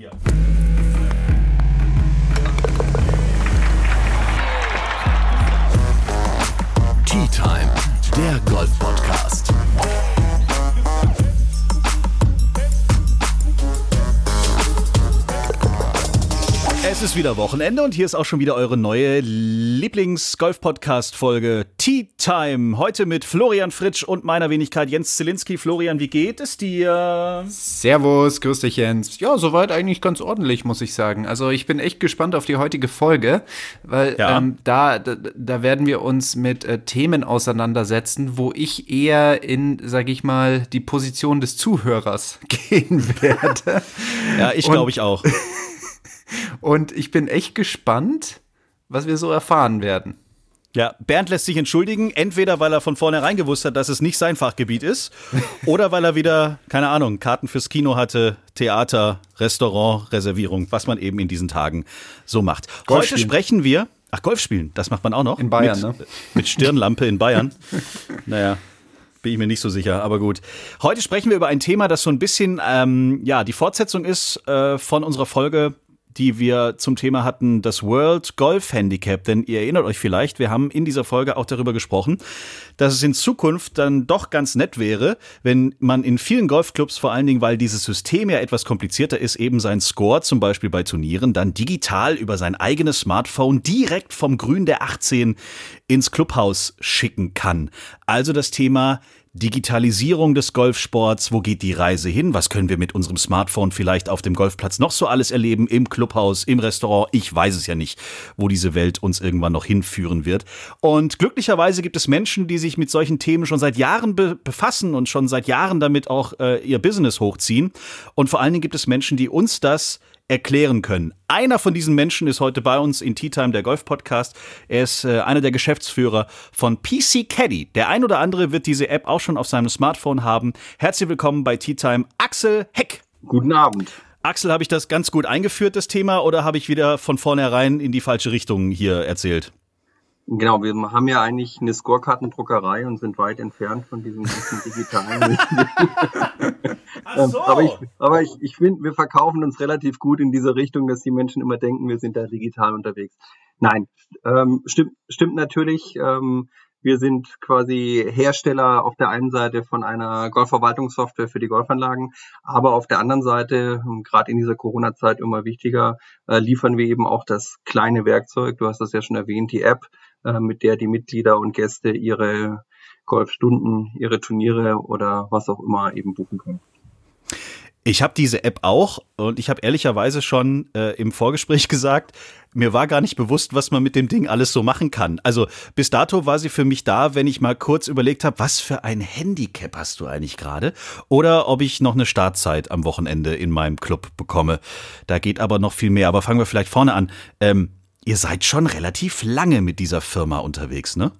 hier. Ist wieder Wochenende und hier ist auch schon wieder eure neue Lieblings-Golf-Podcast-Folge Tea Time. Heute mit Florian Fritsch und meiner Wenigkeit Jens Zielinski. Florian, wie geht es dir? Servus, grüß dich Jens. Ja, soweit eigentlich ganz ordentlich, muss ich sagen. Also ich bin echt gespannt auf die heutige Folge, weil Ja. ähm, da, da, da werden wir uns mit äh, Themen auseinandersetzen, wo ich eher in, sag ich mal, die Position des Zuhörers gehen werde. Ja, ich glaube ich auch. Und ich bin echt gespannt, was wir so erfahren werden. Ja, Bernd lässt sich entschuldigen, entweder weil er von vornherein gewusst hat, dass es nicht sein Fachgebiet ist, oder weil er wieder, keine Ahnung, Karten fürs Kino hatte, Theater, Restaurant, Reservierung, was man eben in diesen Tagen so macht. Golf Heute spielen. sprechen wir, ach, Golf spielen, das macht man auch noch. In Bayern, mit, ne? Mit Stirnlampe in Bayern. naja. Bin ich mir nicht so sicher, aber gut. Heute sprechen wir über ein Thema, das so ein bisschen, ähm, ja, die Fortsetzung ist äh, von unserer Folge, die wir zum Thema hatten, das World Golf Handicap. Denn ihr erinnert euch vielleicht, wir haben in dieser Folge auch darüber gesprochen, dass es in Zukunft dann doch ganz nett wäre, wenn man in vielen Golfclubs, vor allen Dingen, weil dieses System ja etwas komplizierter ist, eben sein Score zum Beispiel bei Turnieren dann digital über sein eigenes Smartphone direkt vom Grün der 18 ins Clubhaus schicken kann. Also das Thema Digitalisierung des Golfsports, wo geht die Reise hin? Was können wir mit unserem Smartphone vielleicht auf dem Golfplatz noch so alles erleben? Im Clubhaus, im Restaurant? Ich weiß es ja nicht, wo diese Welt uns irgendwann noch hinführen wird. Und glücklicherweise gibt es Menschen, die sich mit solchen Themen schon seit Jahren be befassen und schon seit Jahren damit auch äh, ihr Business hochziehen. Und vor allen Dingen gibt es Menschen, die uns das erklären können. Einer von diesen Menschen ist heute bei uns in Tea Time, der Golf-Podcast. Er ist äh, einer der Geschäftsführer von PC Caddy. Der ein oder andere wird diese App auch schon auf seinem Smartphone haben. Herzlich willkommen bei Tea Time, Axel Heck. Guten Abend. Axel, habe ich das ganz gut eingeführt, das Thema, oder habe ich wieder von vornherein in die falsche Richtung hier erzählt? Genau, wir haben ja eigentlich eine Scorekartendruckerei und sind weit entfernt von diesem ganzen digitalen. Ähm, aber ich, aber ich, ich finde, wir verkaufen uns relativ gut in diese Richtung, dass die Menschen immer denken, wir sind da digital unterwegs. Nein, ähm, stimmt, stimmt natürlich. Ähm, wir sind quasi Hersteller auf der einen Seite von einer Golfverwaltungssoftware für die Golfanlagen, aber auf der anderen Seite, ähm, gerade in dieser Corona-Zeit immer wichtiger, äh, liefern wir eben auch das kleine Werkzeug, du hast das ja schon erwähnt, die App, mit der die Mitglieder und Gäste ihre Golfstunden, ihre Turniere oder was auch immer eben buchen können. Ich habe diese App auch und ich habe ehrlicherweise schon äh, im Vorgespräch gesagt, mir war gar nicht bewusst, was man mit dem Ding alles so machen kann. Also bis dato war sie für mich da, wenn ich mal kurz überlegt habe, was für ein Handicap hast du eigentlich gerade? Oder ob ich noch eine Startzeit am Wochenende in meinem Club bekomme. Da geht aber noch viel mehr. Aber fangen wir vielleicht vorne an. Ähm, ihr seid schon relativ lange mit dieser Firma unterwegs, ne?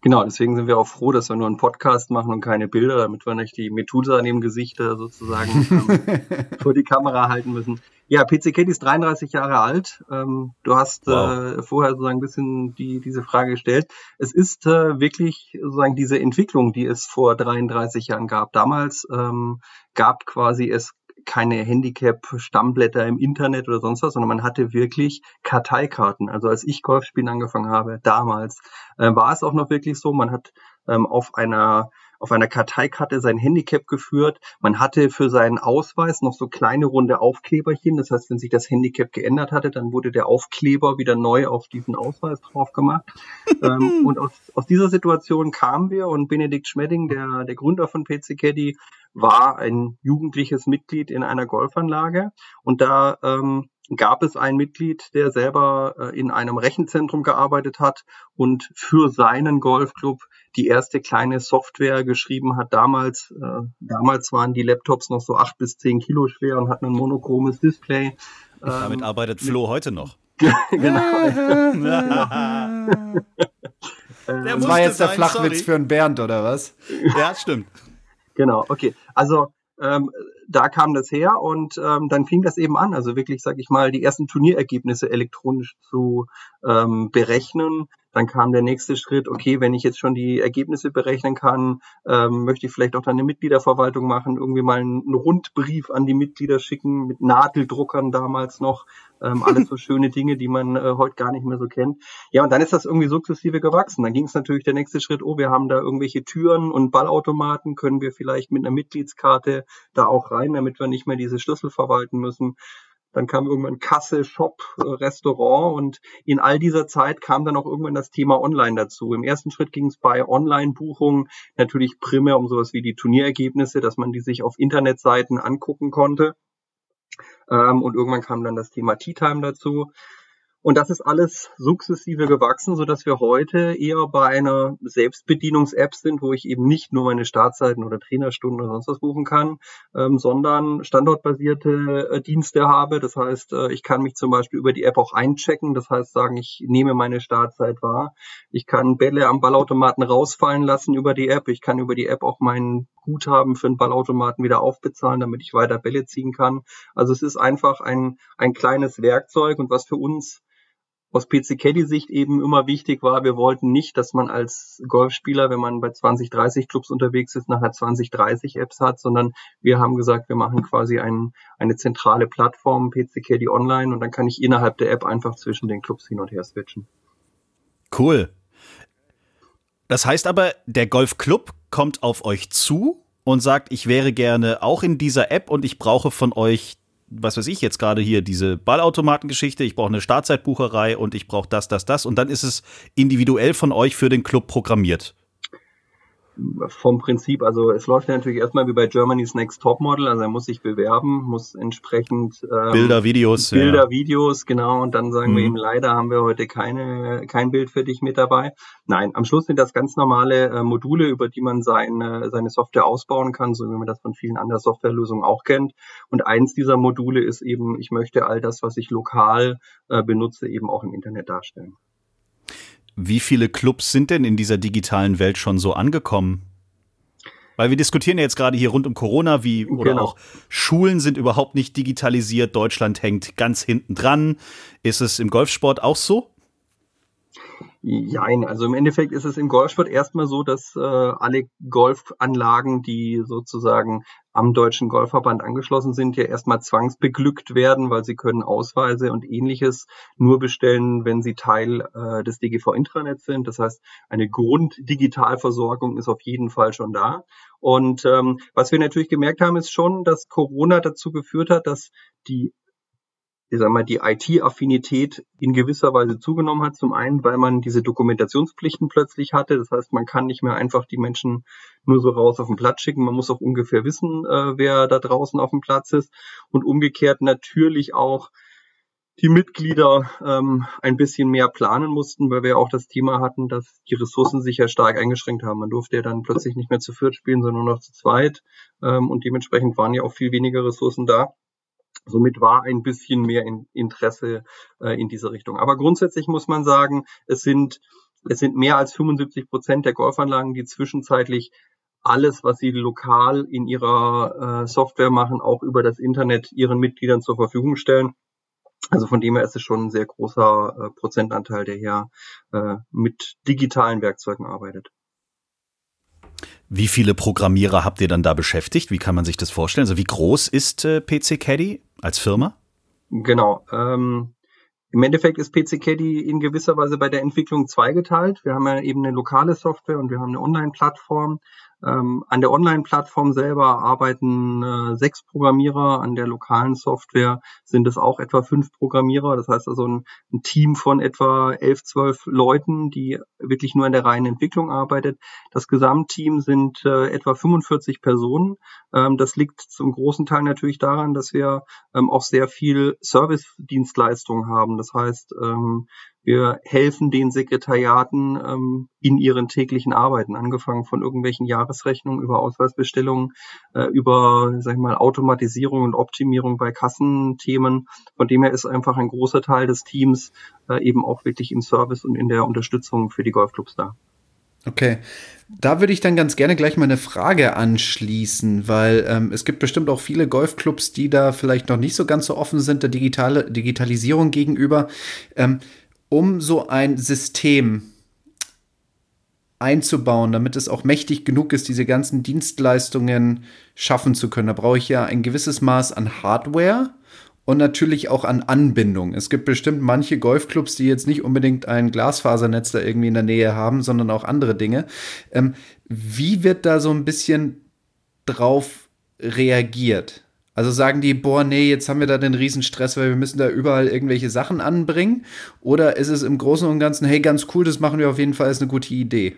Genau, deswegen sind wir auch froh, dass wir nur einen Podcast machen und keine Bilder, damit wir nicht die Methusa neben Gesicht äh, sozusagen ähm, vor die Kamera halten müssen. Ja, PC Kate ist 33 Jahre alt. Ähm, du hast Wow. äh, vorher sozusagen ein bisschen die, diese Frage gestellt. Es ist äh, wirklich sozusagen diese Entwicklung, die es vor 33 Jahren gab. Damals ähm, gab quasi es keine Handicap-Stammblätter im Internet oder sonst was, sondern man hatte wirklich Karteikarten. Also als ich Golfspielen angefangen habe, damals, äh, war es auch noch wirklich so, man hat ähm, auf einer auf einer Karteikarte sein Handicap geführt. Man hatte für seinen Ausweis noch so kleine runde Aufkleberchen. Das heißt, wenn sich das Handicap geändert hatte, dann wurde der Aufkleber wieder neu auf diesen Ausweis drauf gemacht. ähm, und aus, aus dieser Situation kamen wir und Benedikt Schmedding, der, der Gründer von PC Caddy, war ein jugendliches Mitglied in einer Golfanlage. Und da ähm, gab es ein Mitglied, der selber äh, in einem Rechenzentrum gearbeitet hat und für seinen Golfclub die erste kleine Software geschrieben hat. Damals, äh, damals waren die Laptops noch so acht bis zehn Kilo schwer und hatten ein monochromes Display. Damit arbeitet Flo heute noch. genau. Der Das war jetzt der sein, Flachwitz sorry. für einen Bernd, oder was? Ja, stimmt. Genau, okay. Also ähm, da kam das her und ähm, dann fing das eben an, also wirklich, sag ich mal, die ersten Turnierergebnisse elektronisch zu ähm, berechnen. Dann kam der nächste Schritt, okay, wenn ich jetzt schon die Ergebnisse berechnen kann, ähm, möchte ich vielleicht auch dann eine Mitgliederverwaltung machen, irgendwie mal einen Rundbrief an die Mitglieder schicken, mit Nadeldruckern damals noch. Ähm, alles so schöne Dinge, die man äh, heute gar nicht mehr so kennt. Ja, und dann ist das irgendwie sukzessive gewachsen. Dann ging es natürlich der nächste Schritt, oh, wir haben da irgendwelche Türen und Ballautomaten, können wir vielleicht mit einer Mitgliedskarte da auch rein, damit wir nicht mehr diese Schlüssel verwalten müssen. Dann kam irgendwann Kasse, Shop, äh, Restaurant und in all dieser Zeit kam dann auch irgendwann das Thema Online dazu. Im ersten Schritt ging es bei Online-Buchungen natürlich primär um sowas wie die Turnierergebnisse, dass man die sich auf Internetseiten angucken konnte. Ähm, und irgendwann kam dann das Thema Tea Time dazu. Und das ist alles sukzessive gewachsen, so dass wir heute eher bei einer Selbstbedienungs-App sind, wo ich eben nicht nur meine Startzeiten oder Trainerstunden oder sonst was buchen kann, ähm, sondern standortbasierte äh, Dienste habe. Das heißt, äh, ich kann mich zum Beispiel über die App auch einchecken. Das heißt, sagen, ich nehme meine Startzeit wahr. Ich kann Bälle am Ballautomaten rausfallen lassen über die App. Ich kann über die App auch meinen Guthaben für einen Ballautomaten wieder aufbezahlen, damit ich weiter Bälle ziehen kann. Also es ist einfach ein, ein kleines Werkzeug und was für uns aus PC Caddy Sicht eben immer wichtig war, wir wollten nicht, dass man als Golfspieler, wenn man bei 20, 30 Clubs unterwegs ist, nachher 20, 30 Apps hat, sondern wir haben gesagt, wir machen quasi ein, eine zentrale Plattform, PC Caddy Online, und dann kann ich innerhalb der App einfach zwischen den Clubs hin und her switchen. Cool. Das heißt aber, der Golfclub kommt auf euch zu und sagt, ich wäre gerne auch in dieser App und ich brauche von euch was weiß ich jetzt gerade hier, diese Ballautomatengeschichte, ich brauche eine Startzeitbucherei und ich brauche das, das, das. Und dann ist es individuell von euch für den Club programmiert vom Prinzip, also es läuft ja natürlich erstmal wie bei Germany's Next Top Model, also er muss sich bewerben, muss entsprechend ähm, Bilder, Videos, Bilder, ja. Videos, genau, und dann sagen mhm. wir ihm leider haben wir heute keine kein Bild für dich mit dabei. Nein, am Schluss sind das ganz normale äh, Module, über die man seine seine Software ausbauen kann, so wie man das von vielen anderen Softwarelösungen auch kennt. Und eins dieser Module ist eben, ich möchte all das, was ich lokal äh, benutze, eben auch im Internet darstellen. Wie viele Clubs sind denn in dieser digitalen Welt schon so angekommen? Weil wir diskutieren ja jetzt gerade hier rund um Corona, wie oder genau. auch Schulen sind überhaupt nicht digitalisiert, Deutschland hängt ganz hinten dran. Ist es im Golfsport auch so? Jein, also im Endeffekt ist es im Golfsport erstmal so, dass äh, alle Golfanlagen, die sozusagen am Deutschen Golfverband angeschlossen sind, ja erstmal zwangsbeglückt werden, weil sie können Ausweise und ähnliches nur bestellen, wenn sie Teil äh, des DGV Intranets sind. Das heißt, eine Grunddigitalversorgung ist auf jeden Fall schon da. Und ähm, was wir natürlich gemerkt haben, ist schon, dass Corona dazu geführt hat, dass die ich sag mal, die IT-Affinität in gewisser Weise zugenommen hat. Zum einen, weil man diese Dokumentationspflichten plötzlich hatte. Das heißt, man kann nicht mehr einfach die Menschen nur so raus auf den Platz schicken. Man muss auch ungefähr wissen, äh, wer da draußen auf dem Platz ist. Und umgekehrt natürlich auch die Mitglieder ähm, ein bisschen mehr planen mussten, weil wir auch das Thema hatten, dass die Ressourcen sich ja stark eingeschränkt haben. Man durfte ja dann plötzlich nicht mehr zu viert spielen, sondern nur noch zu zweit. Ähm, und dementsprechend waren ja auch viel weniger Ressourcen da. Somit war ein bisschen mehr Interesse äh, in diese Richtung. Aber grundsätzlich muss man sagen, es sind, es sind mehr als 75 Prozent der Golfanlagen, die zwischenzeitlich alles, was sie lokal in ihrer äh, Software machen, auch über das Internet ihren Mitgliedern zur Verfügung stellen. Also von dem her ist es schon ein sehr großer äh, Prozentanteil, der hier äh, mit digitalen Werkzeugen arbeitet. Wie viele Programmierer habt ihr dann da beschäftigt? Wie kann man sich das vorstellen? Also wie groß ist äh, PC Caddy als Firma? Genau. Ähm, Im Endeffekt ist PC Caddy in gewisser Weise bei der Entwicklung zweigeteilt. Wir haben ja eben eine lokale Software und wir haben eine Online-Plattform. Ähm, an der Online-Plattform selber arbeiten äh, sechs Programmierer, an der lokalen Software sind es auch etwa fünf Programmierer. Das heißt also ein, ein, Team von etwa elf, zwölf Leuten, die wirklich nur in der reinen Entwicklung arbeitet. Das Gesamtteam sind äh, etwa 45 Personen. Ähm, das liegt zum großen Teil natürlich daran, dass wir ähm, auch sehr viel Service-Dienstleistungen haben. Das heißt, ähm, wir helfen den Sekretariaten ähm, in ihren täglichen Arbeiten, angefangen von irgendwelchen Jahresrechnungen über Ausweisbestellungen, äh, über, sag ich mal, Automatisierung und Optimierung bei Kassenthemen. Von dem her ist einfach ein großer Teil des Teams äh, eben auch wirklich im Service und in der Unterstützung für die Golfclubs da. Okay, da würde ich dann ganz gerne gleich mal eine Frage anschließen, weil ähm, es gibt bestimmt auch viele Golfclubs, die da vielleicht noch nicht so ganz so offen sind der digitale Digitalisierung gegenüber. Ähm, um so ein System einzubauen, damit es auch mächtig genug ist, diese ganzen Dienstleistungen schaffen zu können. Da brauche ich ja ein gewisses Maß an Hardware und natürlich auch an Anbindung. Es gibt bestimmt manche Golfclubs, die jetzt nicht unbedingt ein Glasfasernetz da irgendwie in der Nähe haben, sondern auch andere Dinge. Ähm, wie wird da so ein bisschen drauf reagiert? Also sagen die, boah, nee, jetzt haben wir da den Riesenstress, weil wir müssen da überall irgendwelche Sachen anbringen? Oder ist es im Großen und Ganzen, hey, ganz cool, das machen wir auf jeden Fall, ist eine gute Idee?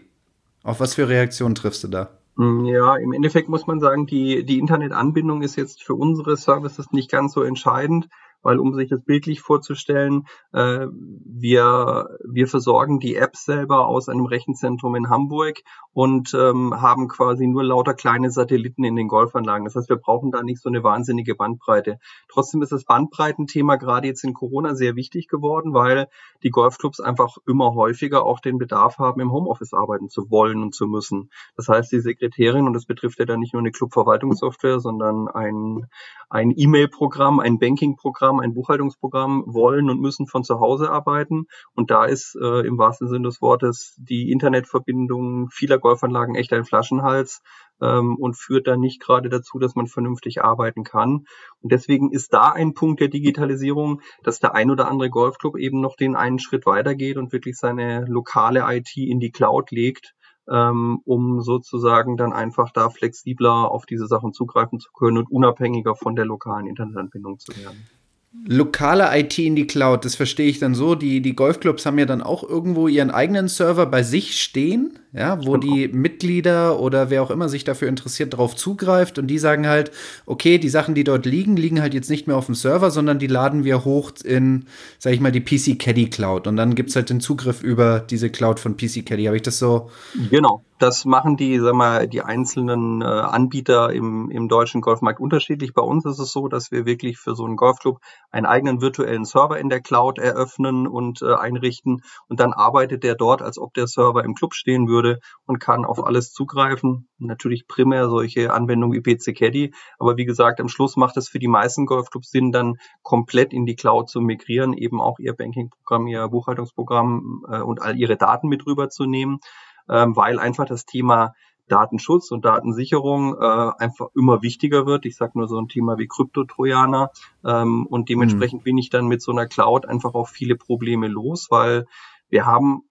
Auf was für Reaktionen triffst du da? Hm, ja, im Endeffekt muss man sagen, die, die Internetanbindung ist jetzt für unsere Services nicht ganz so entscheidend weil um sich das bildlich vorzustellen, äh, wir, wir versorgen die App selber aus einem Rechenzentrum in Hamburg und ähm, haben quasi nur lauter kleine Satelliten in den Golfanlagen. Das heißt, wir brauchen da nicht so eine wahnsinnige Bandbreite. Trotzdem ist das Bandbreitenthema gerade jetzt in Corona sehr wichtig geworden, weil die Golfclubs einfach immer häufiger auch den Bedarf haben, im Homeoffice arbeiten zu wollen und zu müssen. Das heißt, die Sekretärin, und das betrifft ja dann nicht nur eine Clubverwaltungssoftware, sondern ein, ein E-Mail-Programm, ein Banking-Programm, ein Buchhaltungsprogramm wollen und müssen von zu Hause arbeiten. Und da ist äh, im wahrsten Sinne des Wortes die Internetverbindung vieler Golfanlagen echt ein Flaschenhals ähm, und führt dann nicht gerade dazu, dass man vernünftig arbeiten kann. Und deswegen ist da ein Punkt der Digitalisierung, dass der ein oder andere Golfclub eben noch den einen Schritt weitergeht und wirklich seine lokale IT in die Cloud legt ähm, um sozusagen dann einfach da flexibler auf diese Sachen zugreifen zu können und unabhängiger von der lokalen Internetanbindung zu werden lokale IT in die Cloud, das verstehe ich dann so. Die, die Golfclubs haben ja dann auch irgendwo ihren eigenen Server bei sich stehen, ja, wo die Mitglieder oder wer auch immer sich dafür interessiert, darauf zugreift und die sagen halt, okay, die Sachen, die dort liegen, liegen halt jetzt nicht mehr auf dem Server, sondern die laden wir hoch in, sag ich mal, die PC Caddy Cloud und dann gibt es halt den Zugriff über diese Cloud von PC Caddy. Habe ich das so? Genau. Das machen die, sag mal, die einzelnen äh, Anbieter im, im deutschen Golfmarkt unterschiedlich. Bei uns ist es so, dass wir wirklich für so einen Golfclub einen eigenen virtuellen Server in der Cloud eröffnen und äh, einrichten. Und dann arbeitet der dort, als ob der Server im Club stehen würde und kann auf alles zugreifen. Natürlich primär solche Anwendungen wie PC Caddy. Aber wie gesagt, am Schluss macht es für die meisten Golfclubs Sinn, dann komplett in die Cloud zu migrieren, eben auch ihr Bankingprogramm, ihr Buchhaltungsprogramm äh, und all ihre Daten mit rüberzunehmen ähm, weil einfach das Thema Datenschutz und Datensicherung äh, einfach immer wichtiger wird. Ich sage nur so ein Thema wie Kryptotrojaner ähm, und dementsprechend mhm. bin ich dann mit so einer Cloud einfach auch viele Probleme los, weil wir haben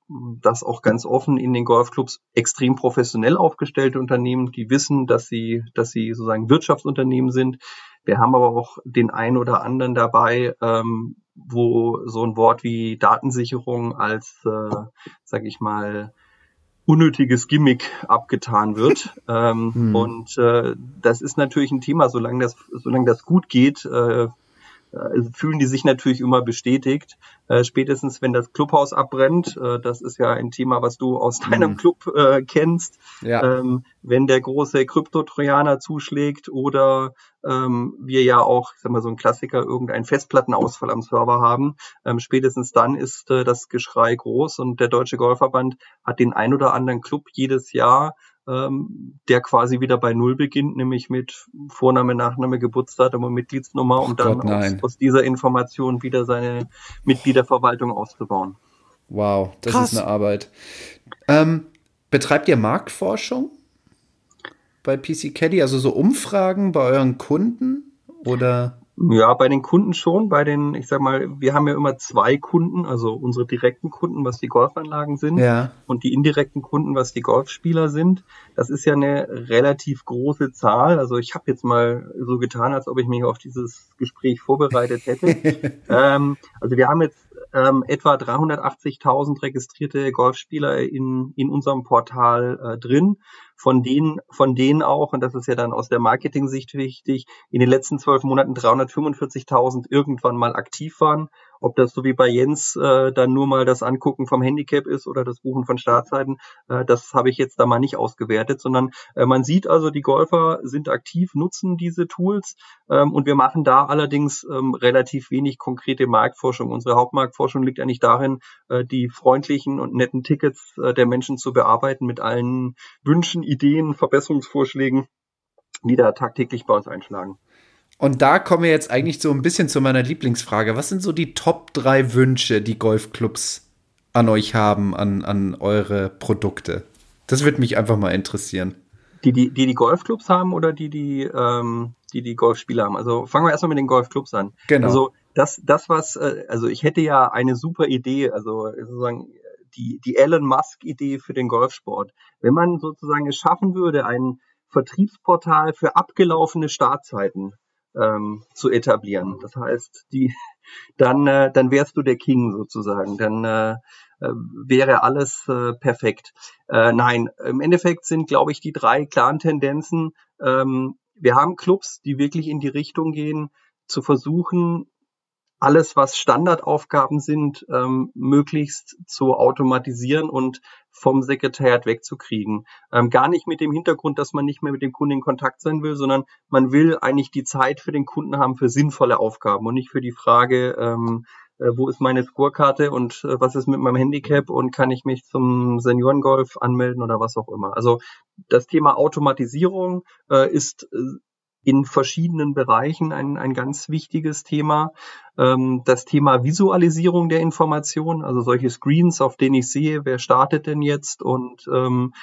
das auch ganz offen in den Golfclubs extrem professionell aufgestellte Unternehmen, die wissen, dass sie, dass sie sozusagen Wirtschaftsunternehmen sind. Wir haben aber auch den einen oder anderen dabei, ähm, wo so ein Wort wie Datensicherung als, äh, sage ich mal, unnötiges Gimmick abgetan wird. ähm, hm. Und äh, das ist natürlich ein Thema, solange das, solange das gut geht, äh, fühlen die sich natürlich immer bestätigt. Äh, spätestens, wenn das Clubhaus abbrennt, äh, das ist ja ein Thema, was du aus deinem mhm. Club äh, kennst, ja. ähm, wenn der große Kryptotrojaner zuschlägt oder ähm, wir ja auch, ich sag mal so ein Klassiker, irgendeinen Festplattenausfall am Server haben, ähm, spätestens dann ist äh, das Geschrei groß und der Deutsche Golfverband hat den ein oder anderen Club jedes Jahr ähm, der quasi wieder bei Null beginnt, nämlich mit Vorname, Nachname, Geburtsdatum und Mitgliedsnummer, um dann Gott, aus, aus, dieser Information wieder seine Mitgliederverwaltung auszubauen. Wow, das Krass. ist eine Arbeit. Ähm, betreibt ihr Marktforschung bei PC Caddy, also so Umfragen bei euren Kunden oder? Ja, bei den Kunden schon. Bei den, ich sag mal, wir haben ja immer zwei Kunden, also unsere direkten Kunden, was die Golfanlagen sind, ja. und die indirekten Kunden, was die Golfspieler sind. Das ist ja eine relativ große Zahl. Also ich habe jetzt mal so getan, als ob ich mich auf dieses Gespräch vorbereitet hätte. ähm, also wir haben jetzt ähm, etwa 380.000 registrierte Golfspieler in, in unserem Portal äh, drin, von denen, von denen auch, und das ist ja dann aus der Marketing-Sicht wichtig, in den letzten zwölf Monaten 345.000 irgendwann mal aktiv waren. Ob das so wie bei Jens äh, dann nur mal das Angucken vom Handicap ist oder das Buchen von Startzeiten, äh, das habe ich jetzt da mal nicht ausgewertet, sondern äh, man sieht also, die Golfer sind aktiv, nutzen diese Tools ähm, und wir machen da allerdings ähm, relativ wenig konkrete Marktforschung. Unsere Hauptmarktforschung liegt eigentlich darin, äh, die freundlichen und netten Tickets äh, der Menschen zu bearbeiten mit allen Wünschen, Ideen, Verbesserungsvorschlägen, die da tagtäglich bei uns einschlagen. Und da kommen wir jetzt eigentlich so ein bisschen zu meiner Lieblingsfrage. Was sind so die Top 3 Wünsche, die Golfclubs an euch haben, an, an eure Produkte? Das würde mich einfach mal interessieren. Die, die, die, die Golfclubs haben oder die, die, ähm, die, die Golfspieler haben? Also fangen wir erstmal mit den Golfclubs an. Genau. Also das, das was, äh, also ich hätte ja eine super Idee, also sozusagen die, die Elon Musk-Idee für den Golfsport. Wenn man sozusagen es schaffen würde, ein Vertriebsportal für abgelaufene Startzeiten ähm, zu etablieren. Das heißt, die, dann, äh, dann wärst du der King sozusagen. Dann äh, äh, wäre alles äh, perfekt. Äh, nein, im Endeffekt sind, glaube ich, die drei klaren Tendenzen. Ähm, wir haben Clubs, die wirklich in die Richtung gehen, zu versuchen, alles, was Standardaufgaben sind, ähm, möglichst zu automatisieren und vom Sekretariat wegzukriegen. Ähm, gar nicht mit dem Hintergrund, dass man nicht mehr mit dem Kunden in Kontakt sein will, sondern man will eigentlich die Zeit für den Kunden haben für sinnvolle Aufgaben und nicht für die Frage, ähm, äh, wo ist meine Scorekarte und äh, was ist mit meinem Handicap und kann ich mich zum Seniorengolf anmelden oder was auch immer. Also das Thema Automatisierung äh, ist äh, in verschiedenen Bereichen ein, ein ganz wichtiges Thema. Ähm, das Thema Visualisierung der Information, also solche Screens, auf denen ich sehe, wer startet denn jetzt und ähm,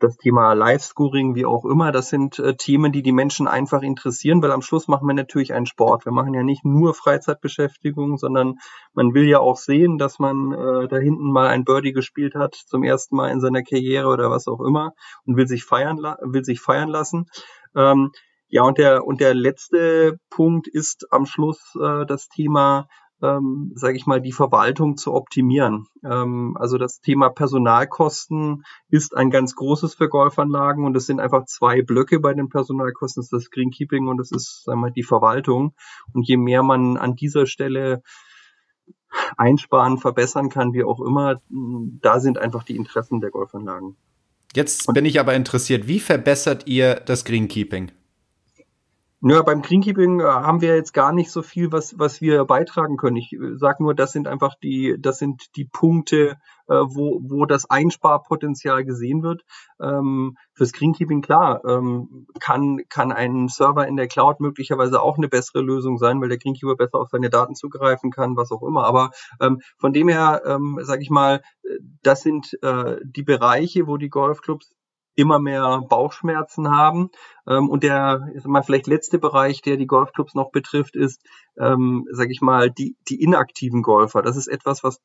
das Thema Live-Scoring, wie auch immer, das sind äh, Themen, die die Menschen einfach interessieren, weil am Schluss machen wir natürlich einen Sport. Wir machen ja nicht nur Freizeitbeschäftigung, sondern man will ja auch sehen, dass man äh, da hinten mal ein Birdie gespielt hat, zum ersten Mal in seiner Karriere oder was auch immer und will sich feiern, will sich feiern lassen. Ähm, ja, und der, und der letzte Punkt ist am Schluss äh, das Thema, ähm, sage ich mal, die Verwaltung zu optimieren. Ähm, also das Thema Personalkosten ist ein ganz großes für Golfanlagen und es sind einfach zwei Blöcke bei den Personalkosten. Das ist das Greenkeeping und das ist sagen wir, die Verwaltung. Und je mehr man an dieser Stelle einsparen, verbessern kann, wie auch immer, da sind einfach die Interessen der Golfanlagen. Jetzt bin ich aber interessiert, wie verbessert ihr das Greenkeeping? Ja, beim Greenkeeping äh, haben wir jetzt gar nicht so viel, was, was wir beitragen können. Ich äh, sage nur, das sind einfach die, das sind die Punkte, äh, wo, wo das Einsparpotenzial gesehen wird. Ähm, fürs Greenkeeping, klar, ähm, kann, kann ein Server in der Cloud möglicherweise auch eine bessere Lösung sein, weil der Greenkeeper besser auf seine Daten zugreifen kann, was auch immer. Aber ähm, von dem her, ähm, sage ich mal, das sind äh, die Bereiche, wo die Golfclubs immer mehr Bauchschmerzen haben. Ähm, und der, sag mal, vielleicht letzte Bereich, der die Golfclubs noch betrifft, ist, ähm, sage ich mal, die, die inaktiven Golfer. Das ist etwas, was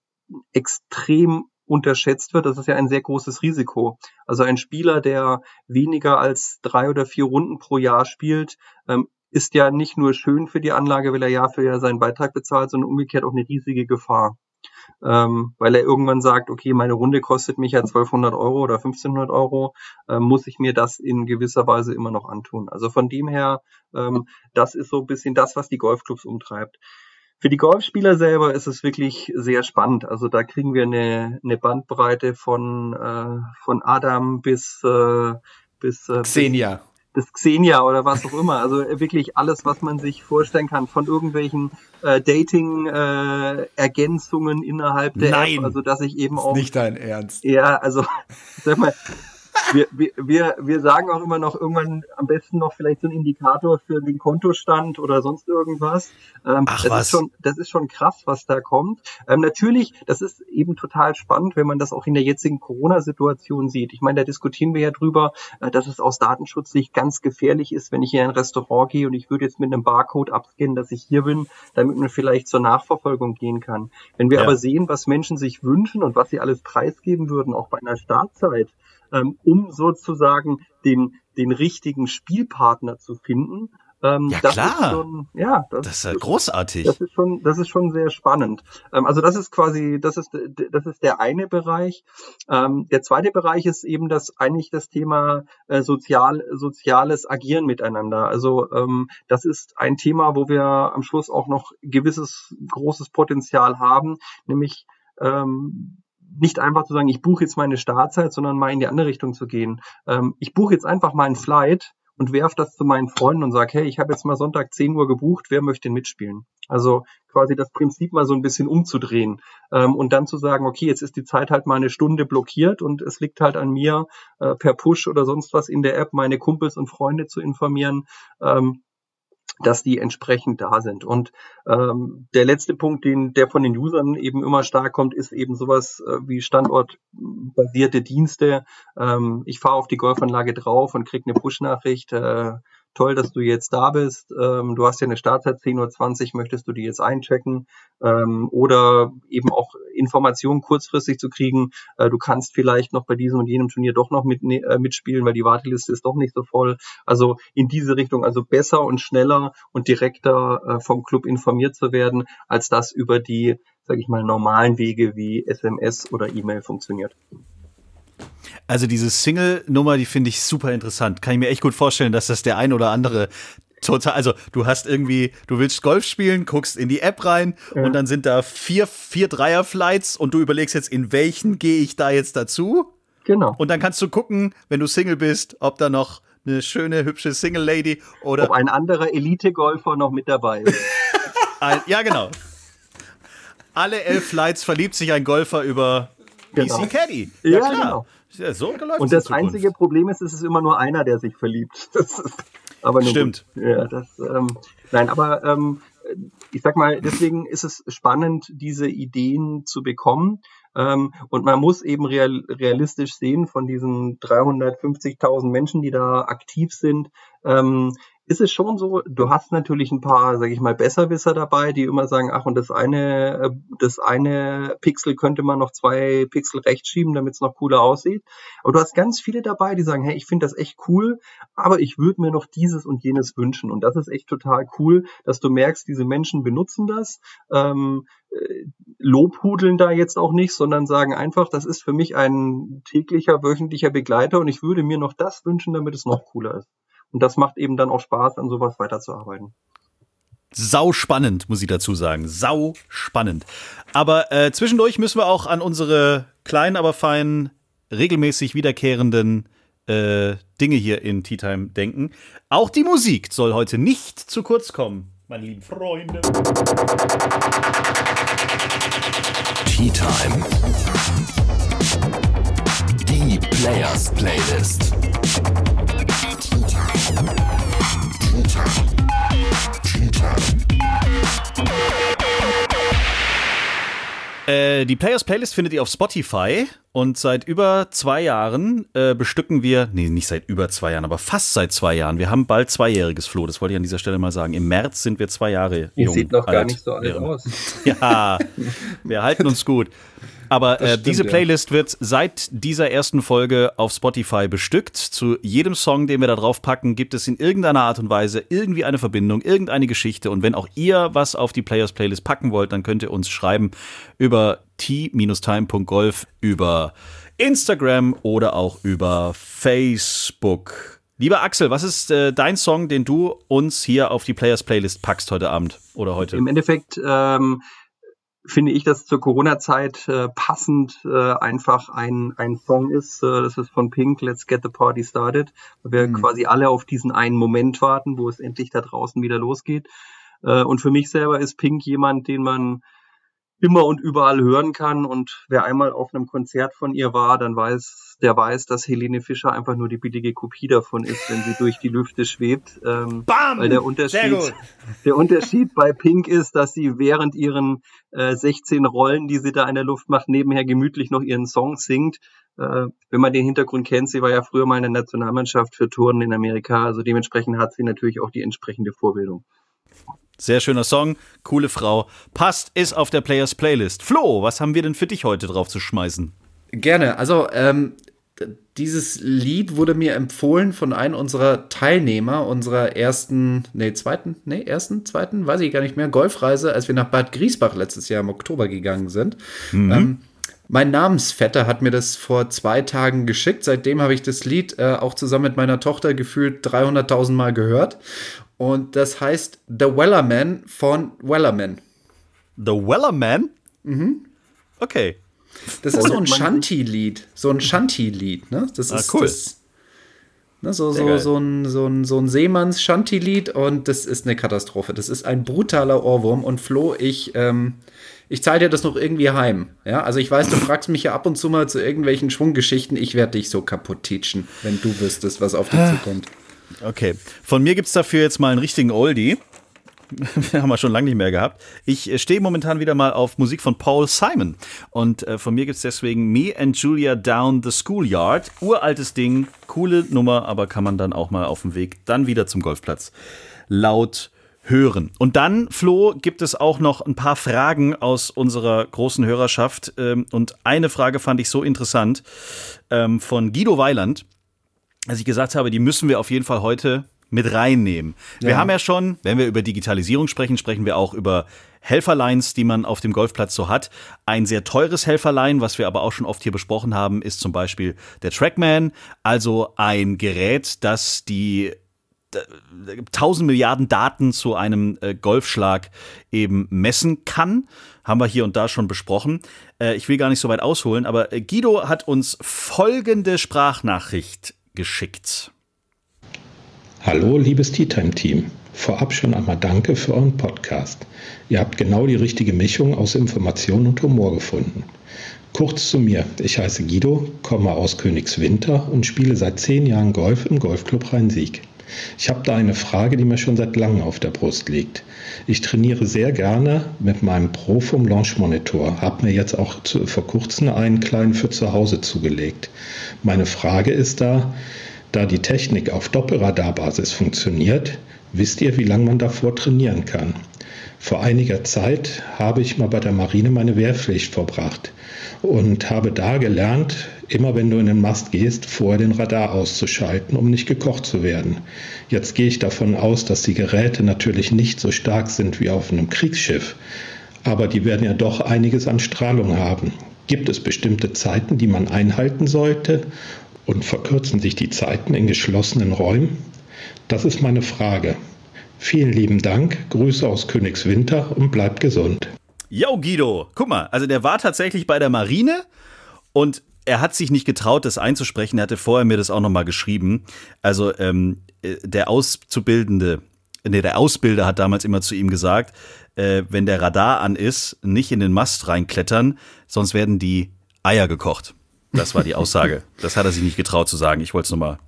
extrem unterschätzt wird. Das ist ja ein sehr großes Risiko. Also ein Spieler, der weniger als drei oder vier Runden pro Jahr spielt, ähm, ist ja nicht nur schön für die Anlage, weil er ja für ja seinen Beitrag bezahlt, sondern umgekehrt auch eine riesige Gefahr ähm, weil er irgendwann sagt, okay, meine Runde kostet mich ja 1200 Euro oder 1500 Euro, äh, muss ich mir das in gewisser Weise immer noch antun. Also von dem her, ähm, das ist so ein bisschen das, was die Golfclubs umtreibt. Für die Golfspieler selber ist es wirklich sehr spannend. Also da kriegen wir eine, eine Bandbreite von, äh, von Adam bis, äh, bis äh, Xenia das Xenia oder was auch immer. Also wirklich alles, was man sich vorstellen kann, von irgendwelchen äh, Dating-Ergänzungen äh, innerhalb der Nein, App. Also dass ich eben auch. Nicht dein Ernst. Ja, also sag mal, wir, wir, wir sagen auch immer noch irgendwann am besten noch vielleicht so ein Indikator für den Kontostand oder sonst irgendwas. Ähm, Ach, das was? ist schon, das ist schon krass, was da kommt. Ähm, natürlich, das ist eben total spannend, wenn man das auch in der jetzigen Corona-Situation sieht. Ich meine, da diskutieren wir ja drüber, äh, dass es aus Datenschutzsicht ganz gefährlich ist, wenn ich in ein Restaurant gehe und ich würde jetzt mit einem Barcode abscannen, dass ich hier bin, damit man vielleicht zur Nachverfolgung gehen kann. Wenn wir ja. aber sehen, was Menschen sich wünschen und was sie alles preisgeben würden, auch bei einer Startzeit, ähm, um sozusagen den, den richtigen Spielpartner zu finden. Ähm, ja, das klar. Ist schon, ja, das, das ist ja großartig. Das ist schon, das ist schon sehr spannend. Ähm, also das ist quasi, das ist, das ist der eine Bereich. Ähm, der zweite Bereich ist eben das eigentlich das Thema äh, sozial, soziales Agieren miteinander. Also ähm, das ist ein Thema, wo wir am Schluss auch noch gewisses großes Potenzial haben, nämlich ähm, nicht einfach zu sagen, ich buche jetzt meine Startzeit, sondern mal in die andere Richtung zu gehen. Ähm, ich buche jetzt einfach ein Flight und werfe das zu meinen Freunden und sage, hey, ich habe jetzt mal Sonntag 10 Uhr gebucht, wer möchte denn mitspielen? Also quasi das Prinzip mal so ein bisschen umzudrehen ähm, und dann zu sagen, okay, jetzt ist die Zeit halt mal eine Stunde blockiert und es liegt halt an mir, äh, per Push oder sonst was in der App meine Kumpels und Freunde zu informieren. Ähm, dass die entsprechend da sind. Und ähm, der letzte Punkt, den der von den Usern eben immer stark kommt, ist eben sowas äh, wie standortbasierte Dienste. Ähm, ich fahre auf die Golfanlage drauf und kriege eine Push-Nachricht. Äh, toll, dass du jetzt da bist. Ähm, du hast ja eine Startzeit 10.20 Uhr, möchtest du die jetzt einchecken? Ähm, oder eben auch Informationen kurzfristig zu kriegen. Äh, du kannst vielleicht noch bei diesem und jenem Turnier doch noch mit, äh, mitspielen, weil die Warteliste ist doch nicht so voll. Also in diese Richtung, also besser und schneller und direkter äh, vom Club informiert zu werden, als das über die, sage ich mal, normalen Wege wie SMS oder E-Mail funktioniert. Also diese Single-Nummer, die finde ich super interessant. Kann ich mir echt gut vorstellen, dass das der ein oder andere total, also du hast irgendwie, du willst Golf spielen, guckst in die App rein ja. und dann sind da vier, vier Dreier-Flights und du überlegst jetzt, in welchen gehe ich da jetzt dazu? Genau. Und dann kannst du gucken, wenn du Single bist, ob da noch eine schöne, hübsche Single-Lady oder. Ob ein anderer Elite-Golfer noch mit dabei ist. ja, genau. Alle elf Flights verliebt sich ein Golfer über genau. PC Caddy. Ja, ja klar. Genau. Ja, so Und das einzige Problem ist, es ist immer nur einer, der sich verliebt. Ist, aber Stimmt. Gut. Ja, das, ähm, nein, aber ähm, ich sag mal, deswegen ist es spannend, diese Ideen zu bekommen. Ähm, und man muss eben real, realistisch sehen, von diesen 350.000 Menschen, die da aktiv sind, ähm, ist es schon so, du hast natürlich ein paar, sage ich mal, Besserwisser dabei, die immer sagen, ach, und das eine, äh, das eine Pixel könnte man noch zwei Pixel rechts schieben, damit es noch cooler aussieht. Aber du hast ganz viele dabei, die sagen, hey, ich finde das echt cool, aber ich würde mir noch dieses und jenes wünschen. Und das ist echt total cool, dass du merkst, diese Menschen benutzen das. Ähm, äh, lobhudeln da jetzt auch nicht, sondern sagen einfach, das ist für mich ein täglicher, wöchentlicher Begleiter und ich würde mir noch das wünschen, damit es noch cooler ist. Und das macht eben dann auch Spaß, an sowas weiterzuarbeiten. Sau spannend, muss ich dazu sagen. Sau spannend. Aber äh, zwischendurch müssen wir auch an unsere kleinen, aber feinen, regelmäßig wiederkehrenden äh, Dinge hier in Tea Time denken. Auch die Musik soll heute nicht zu kurz kommen, meine lieben Freunde. Tea Time. Die Players Playlist. Äh, die Players Playlist findet ihr auf Spotify und seit über zwei Jahren äh, bestücken wir, nee, nicht seit über zwei Jahren, aber fast seit zwei Jahren. Wir haben bald zweijähriges Flo, das wollte ich an dieser Stelle mal sagen. Im März sind wir zwei Jahre jung. Sieht noch alt, gar nicht so alt aus. Ja, wir halten uns gut. Aber äh, stimmt, diese Playlist ja. wird seit dieser ersten Folge auf Spotify bestückt. Zu jedem Song, den wir da drauf packen, gibt es in irgendeiner Art und Weise irgendwie eine Verbindung, irgendeine Geschichte. Und wenn auch ihr was auf die Players Playlist packen wollt, dann könnt ihr uns schreiben über t-time.golf, über Instagram oder auch über Facebook. Lieber Axel, was ist äh, dein Song, den du uns hier auf die Players Playlist packst heute Abend oder heute? Im Endeffekt ähm, finde ich, dass zur Corona-Zeit äh, passend äh, einfach ein, ein Song ist. Äh, das ist von Pink, Let's Get the Party Started, weil wir mhm. quasi alle auf diesen einen Moment warten, wo es endlich da draußen wieder losgeht. Äh, und für mich selber ist Pink jemand, den man immer und überall hören kann. Und wer einmal auf einem Konzert von ihr war, dann weiß, der weiß, dass Helene Fischer einfach nur die billige Kopie davon ist, wenn sie durch die Lüfte schwebt. Ähm, Bam! Weil der Unterschied, der Unterschied bei Pink ist, dass sie während ihren äh, 16 Rollen, die sie da in der Luft macht, nebenher gemütlich noch ihren Song singt. Äh, wenn man den Hintergrund kennt, sie war ja früher mal in der Nationalmannschaft für Touren in Amerika, also dementsprechend hat sie natürlich auch die entsprechende Vorbildung. Sehr schöner Song, coole Frau. Passt, ist auf der Players Playlist. Flo, was haben wir denn für dich heute drauf zu schmeißen? Gerne. Also, ähm, dieses Lied wurde mir empfohlen von einem unserer Teilnehmer unserer ersten, nee, zweiten, nee, ersten, zweiten, weiß ich gar nicht mehr, Golfreise, als wir nach Bad Griesbach letztes Jahr im Oktober gegangen sind. Mhm. Ähm, mein Namensvetter hat mir das vor zwei Tagen geschickt. Seitdem habe ich das Lied äh, auch zusammen mit meiner Tochter gefühlt 300.000 Mal gehört. Und das heißt The Wellerman von Wellerman. The Wellerman? Mhm. Okay. Das ist so ein Shanty-Lied. So ein Shanty-Lied, ne? Das ah, ist cool. Das, ne, so, so, so ein, so ein, so ein Seemanns-Shanty-Lied und das ist eine Katastrophe. Das ist ein brutaler Ohrwurm und Flo, ich, ähm, ich zahle dir das noch irgendwie heim. Ja, also ich weiß, du fragst mich ja ab und zu mal zu irgendwelchen Schwunggeschichten. Ich werde dich so kaputt teachen, wenn du wüsstest, was auf dich zukommt. Okay. Von mir gibt es dafür jetzt mal einen richtigen Oldie. haben wir schon lange nicht mehr gehabt. Ich äh, stehe momentan wieder mal auf Musik von Paul Simon. Und äh, von mir gibt es deswegen Me and Julia Down the Schoolyard. Uraltes Ding, coole Nummer, aber kann man dann auch mal auf dem Weg dann wieder zum Golfplatz laut hören. Und dann, Flo, gibt es auch noch ein paar Fragen aus unserer großen Hörerschaft. Ähm, und eine Frage fand ich so interessant ähm, von Guido Weiland, als ich gesagt habe, die müssen wir auf jeden Fall heute mit reinnehmen. Wir Ja. haben ja schon, wenn wir über Digitalisierung sprechen, sprechen wir auch über Helferlines, die man auf dem Golfplatz so hat. Ein sehr teures Helferlein, was wir aber auch schon oft hier besprochen haben, ist zum Beispiel der Trackman, also ein Gerät, das die tausend Milliarden Daten zu einem äh, Golfschlag eben messen kann. Haben wir hier und da schon besprochen. Äh, ich will gar nicht so weit ausholen, aber äh, Guido hat uns folgende Sprachnachricht geschickt. Hallo, liebes Tea Time Team. Vorab schon einmal danke für euren Podcast. Ihr habt genau die richtige Mischung aus Information und Humor gefunden. Kurz zu mir. Ich heiße Guido, komme aus Königswinter und spiele seit zehn Jahren Golf im Golfclub Rhein-Sieg. Ich habe da eine Frage, die mir schon seit langem auf der Brust liegt. Ich trainiere sehr gerne mit meinem Profum Launch Monitor, habe mir jetzt auch zu, vor kurzem einen kleinen für zu Hause zugelegt. Meine Frage ist da, da die Technik auf Doppelradarbasis funktioniert, wisst ihr, wie lange man davor trainieren kann? Vor einiger Zeit habe ich mal bei der Marine meine Wehrpflicht verbracht und habe da gelernt, immer wenn du in den Mast gehst, vorher den Radar auszuschalten, um nicht gekocht zu werden. Jetzt gehe ich davon aus, dass die Geräte natürlich nicht so stark sind wie auf einem Kriegsschiff, aber die werden ja doch einiges an Strahlung haben. Gibt es bestimmte Zeiten, die man einhalten sollte und verkürzen sich die Zeiten in geschlossenen Räumen? Das ist meine Frage. Vielen lieben Dank, Grüße aus Königswinter und bleibt gesund. Yo, Guido, guck mal, also der war tatsächlich bei der Marine und er hat sich nicht getraut, das einzusprechen. Er hatte vorher mir das auch nochmal geschrieben. Also ähm, äh, der Auszubildende, nee, der Ausbilder hat damals immer zu ihm gesagt, äh, wenn der Radar an ist, nicht in den Mast reinklettern, sonst werden die Eier gekocht. Das war die Aussage. das hat er sich nicht getraut zu sagen. Ich wollte es nochmal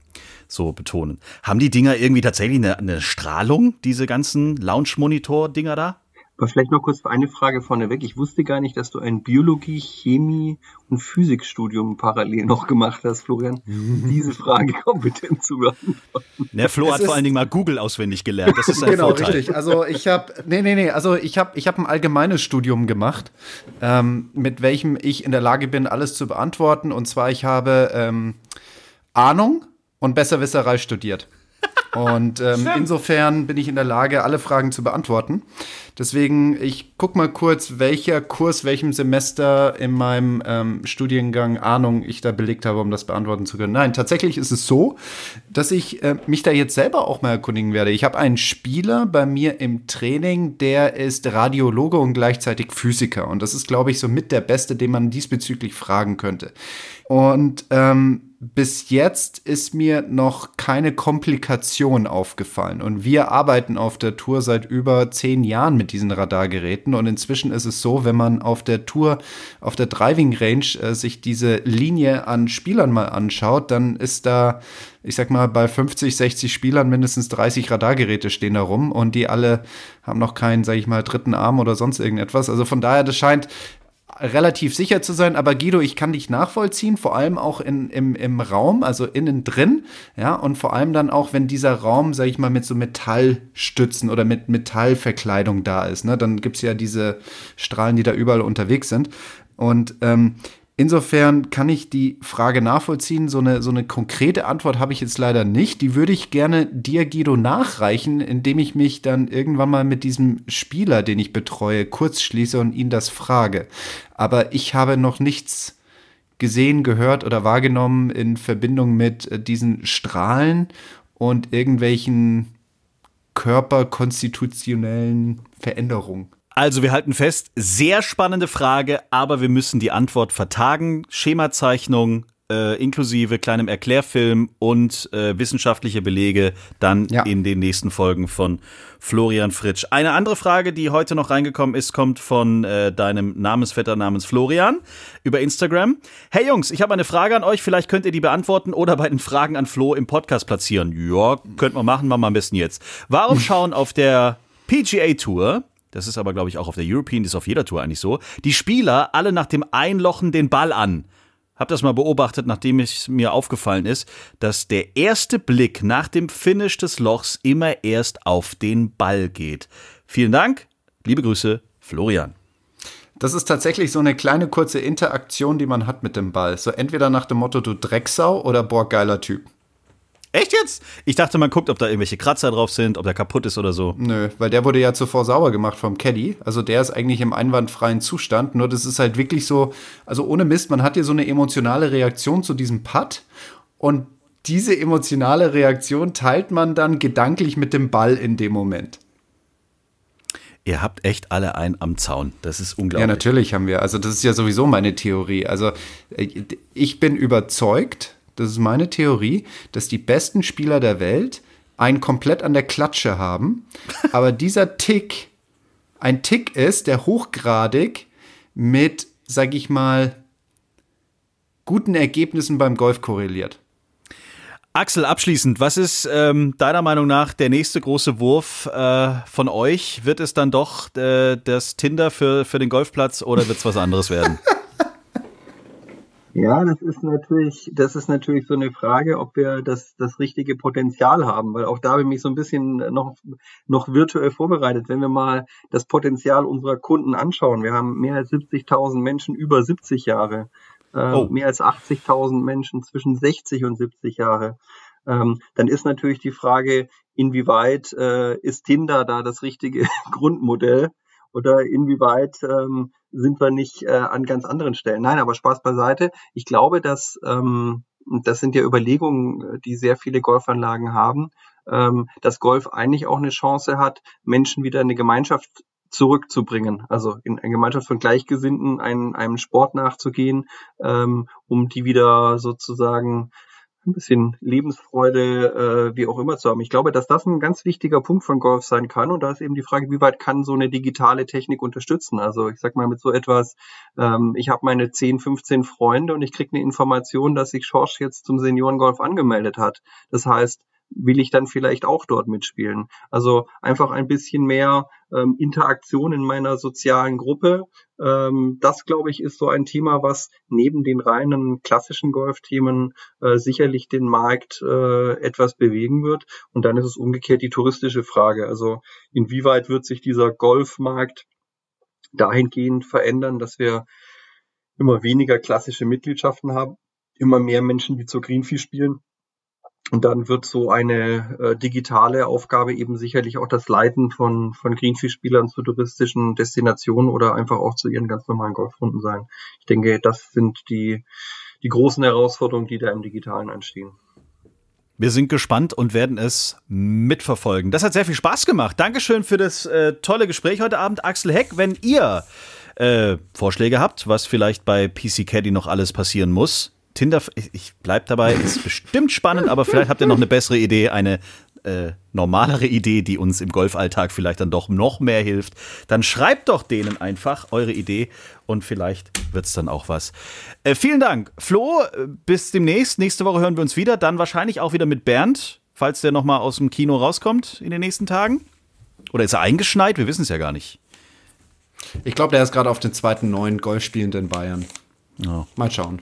so betonen. Haben die Dinger irgendwie tatsächlich eine, eine Strahlung, diese ganzen Lounge-Monitor-Dinger da? Aber vielleicht noch kurz eine Frage vorneweg. Ich wusste gar nicht, dass du ein Biologie, Chemie und Physikstudium parallel noch gemacht hast, Florian. Diese Frage kompetent zu beantworten. Der Flo Es hat vor allen Dingen mal Google auswendig gelernt. Das ist sein genau, Vorteil. richtig. Also ich habe, nee, nee, nee, also ich habe ich hab ein allgemeines Studium gemacht, ähm, mit welchem ich in der Lage bin, alles zu beantworten. Und zwar, ich habe ähm, Ahnung und Besserwisserei studiert. Und ähm, insofern bin ich in der Lage, alle Fragen zu beantworten. Deswegen, ich guck mal kurz, welcher Kurs, welchem Semester in meinem ähm, Studiengang Ahnung ich da belegt habe, um das beantworten zu können. Nein, tatsächlich ist es so, dass ich äh, mich da jetzt selber auch mal erkundigen werde. Ich habe einen Spieler bei mir im Training, der ist Radiologe und gleichzeitig Physiker. Und das ist, glaube ich, so mit der Beste, den man diesbezüglich fragen könnte. Und ähm, bis jetzt ist mir noch keine Komplikation aufgefallen. Und wir arbeiten auf der Tour seit über zehn Jahren mit diesen Radargeräten. Und inzwischen ist es so, wenn man auf der Tour, auf der Driving Range äh, sich diese Linie an Spielern mal anschaut, dann ist da, ich sag mal, bei 50, 60 Spielern mindestens 30 Radargeräte stehen da rum. Und die alle haben noch keinen, sag ich mal, dritten Arm oder sonst irgendetwas. Also von daher, das scheint relativ sicher zu sein, aber Guido, ich kann dich nachvollziehen, vor allem auch in, im, im Raum, also innen drin, ja, und vor allem dann auch, wenn dieser Raum, sag ich mal, mit so Metallstützen oder mit Metallverkleidung da ist, ne, dann gibt's ja diese Strahlen, die da überall unterwegs sind. Und ähm, Insofern kann ich die Frage nachvollziehen. So eine, so eine konkrete Antwort habe ich jetzt leider nicht. Die würde ich gerne dir, Guido, nachreichen, indem ich mich dann irgendwann mal mit diesem Spieler, den ich betreue, kurz schließe und ihn das frage. Aber ich habe noch nichts gesehen, gehört oder wahrgenommen in Verbindung mit äh, diesen Strahlen und irgendwelchen körperkonstitutionellen Veränderungen. Also wir halten fest, sehr spannende Frage, aber wir müssen die Antwort vertagen. Schemazeichnung äh, inklusive kleinem Erklärfilm und äh, wissenschaftliche Belege dann Ja. in den nächsten Folgen von Florian Fritsch. Eine andere Frage, die heute noch reingekommen ist, kommt von äh, deinem Namensvetter namens Florian über Instagram. Hey Jungs, ich habe eine Frage an euch, vielleicht könnt ihr die beantworten oder bei den Fragen an Flo im Podcast platzieren. Ja, könnt man machen, machen wir am besten jetzt. Warum schauen auf der PGA Tour, das ist aber, glaube ich, auch auf der European, das ist auf jeder Tour eigentlich so, die Spieler alle nach dem Einlochen den Ball an. Hab das mal beobachtet, nachdem es mir aufgefallen ist, dass der erste Blick nach dem Finish des Lochs immer erst auf den Ball geht. Vielen Dank, liebe Grüße, Florian. Das ist tatsächlich so eine kleine kurze Interaktion, die man hat mit dem Ball. So entweder nach dem Motto, du Drecksau oder boah, geiler Typ. Echt jetzt? Ich dachte, man guckt, ob da irgendwelche Kratzer drauf sind, ob der kaputt ist oder so. Nö, weil der wurde ja zuvor sauber gemacht vom Caddy. Also der ist eigentlich im einwandfreien Zustand. Nur das ist halt wirklich so, also ohne Mist, man hat hier so eine emotionale Reaktion zu diesem Putt. Und diese emotionale Reaktion teilt man dann gedanklich mit dem Ball in dem Moment. Ihr habt echt alle einen am Zaun. Das ist unglaublich. Ja, natürlich haben wir. Also das ist ja sowieso meine Theorie. Also äh, ich bin überzeugt, das ist meine Theorie, dass die besten Spieler der Welt einen komplett an der Klatsche haben, aber dieser Tick ein Tick ist, der hochgradig mit, sag ich mal, guten Ergebnissen beim Golf korreliert. Axel, abschließend, was ist ähm, deiner Meinung nach der nächste große Wurf äh, von euch? Wird es dann doch äh, das Tinder für, für den Golfplatz oder wird es was anderes werden? Ja, das ist natürlich, das ist natürlich so eine Frage, ob wir das, das richtige Potenzial haben, weil auch da habe ich mich so ein bisschen noch, noch virtuell vorbereitet. Wenn wir mal das Potenzial unserer Kunden anschauen, wir haben mehr als 70.000 Menschen über 70 Jahre, äh, oh. mehr als 80.000 Menschen zwischen 60 und 70 Jahre. Ähm, dann ist natürlich die Frage, inwieweit äh, ist Tinder da das richtige Grundmodell? oder inwieweit ähm, sind wir nicht äh, an ganz anderen Stellen? Nein, aber Spaß beiseite. Ich glaube, dass ähm, das sind ja Überlegungen, die sehr viele Golfanlagen haben, ähm, dass Golf eigentlich auch eine Chance hat, Menschen wieder in eine Gemeinschaft zurückzubringen, also in eine Gemeinschaft von Gleichgesinnten einem, einem Sport nachzugehen, ähm, um die wieder sozusagen ein bisschen Lebensfreude, äh, wie auch immer zu haben. Ich glaube, dass das ein ganz wichtiger Punkt von Golf sein kann. Und da ist eben die Frage, wie weit kann so eine digitale Technik unterstützen? Also ich sag mal mit so etwas, ähm, ich habe meine 10, 15 Freunde und ich kriege eine Information, dass sich Schorsch jetzt zum Seniorengolf angemeldet hat. Das heißt, will ich dann vielleicht auch dort mitspielen. Also einfach ein bisschen mehr ähm, Interaktion in meiner sozialen Gruppe. Ähm, das, glaube ich, ist so ein Thema, was neben den reinen klassischen Golfthemen äh, sicherlich den Markt äh, etwas bewegen wird. Und dann ist es umgekehrt die touristische Frage. Also inwieweit wird sich dieser Golfmarkt dahingehend verändern, dass wir immer weniger klassische Mitgliedschaften haben, immer mehr Menschen, die zur Greenfee spielen und dann wird so eine äh, digitale Aufgabe eben sicherlich auch das Leiten von, von Greenfish-Spielern zu touristischen Destinationen oder einfach auch zu ihren ganz normalen Golfrunden sein. Ich denke, das sind die, die großen Herausforderungen, die da im Digitalen anstehen. Wir sind gespannt und werden es mitverfolgen. Das hat sehr viel Spaß gemacht. Dankeschön für das äh, tolle Gespräch heute Abend, Axel Heck. Wenn ihr äh, Vorschläge habt, was vielleicht bei PC Caddy noch alles passieren muss, Tinder, ich bleib dabei, ist bestimmt spannend, aber vielleicht habt ihr noch eine bessere Idee, eine äh, normalere Idee, die uns im Golfalltag vielleicht dann doch noch mehr hilft. Dann schreibt doch denen einfach eure Idee und vielleicht wird es dann auch was. Äh, vielen Dank. Flo, bis demnächst. Nächste Woche hören wir uns wieder. Dann wahrscheinlich auch wieder mit Bernd, falls der nochmal aus dem Kino rauskommt in den nächsten Tagen. Oder ist er eingeschneit? Wir wissen es ja gar nicht. Ich glaube, der ist gerade auf den zweiten neuen Golfspielenden Bayern. Oh. Mal schauen.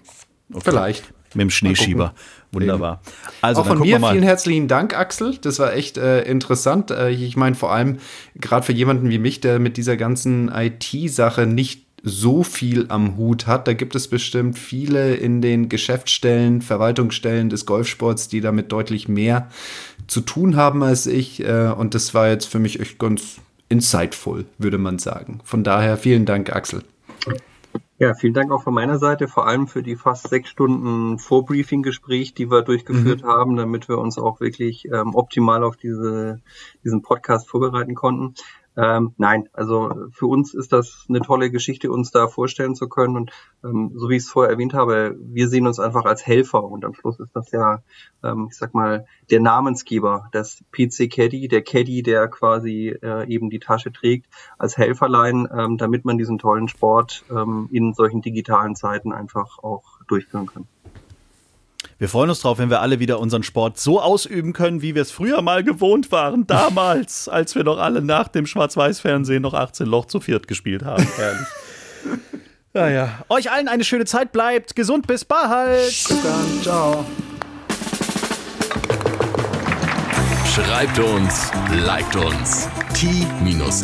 Okay. Vielleicht. Mit dem Schneeschieber. Wunderbar. Also, Auch von mir vielen herzlichen Dank, Axel. Das war echt äh, interessant. Äh, ich meine, vor allem gerade für jemanden wie mich, der mit dieser ganzen IT-Sache nicht so viel am Hut hat. Da gibt es bestimmt viele in den Geschäftsstellen, Verwaltungsstellen des Golfsports, die damit deutlich mehr zu tun haben als ich. Äh, und das war jetzt für mich echt ganz insightful, würde man sagen. Von daher vielen Dank, Axel. Ja, vielen Dank auch von meiner Seite, vor allem für die fast sechs Stunden Vorbriefing-Gespräch, die wir durchgeführt mhm. haben, damit wir uns auch wirklich ähm, optimal auf diese, diesen Podcast vorbereiten konnten. Ähm, nein, also für uns ist das eine tolle Geschichte, uns da vorstellen zu können. Und ähm, so wie ich es vorher erwähnt habe, wir sehen uns einfach als Helfer. Und am Schluss ist das ja, ähm, ich sag mal, der Namensgeber, das PC Caddy, der Caddy, der quasi äh, eben die Tasche trägt, als Helferlein, ähm, damit man diesen tollen Sport ähm, in solchen digitalen Zeiten einfach auch durchführen kann. Wir freuen uns drauf, wenn wir alle wieder unseren Sport so ausüben können, wie wir es früher mal gewohnt waren. Damals, als wir noch alle nach dem Schwarz-Weiß-Fernsehen noch 18 Loch zu viert gespielt haben. Herrlich. Naja, euch allen eine schöne Zeit, bleibt gesund, bis bald. Bis dann, ciao. Schreibt uns, liked uns. t-time.golf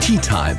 Tea Time,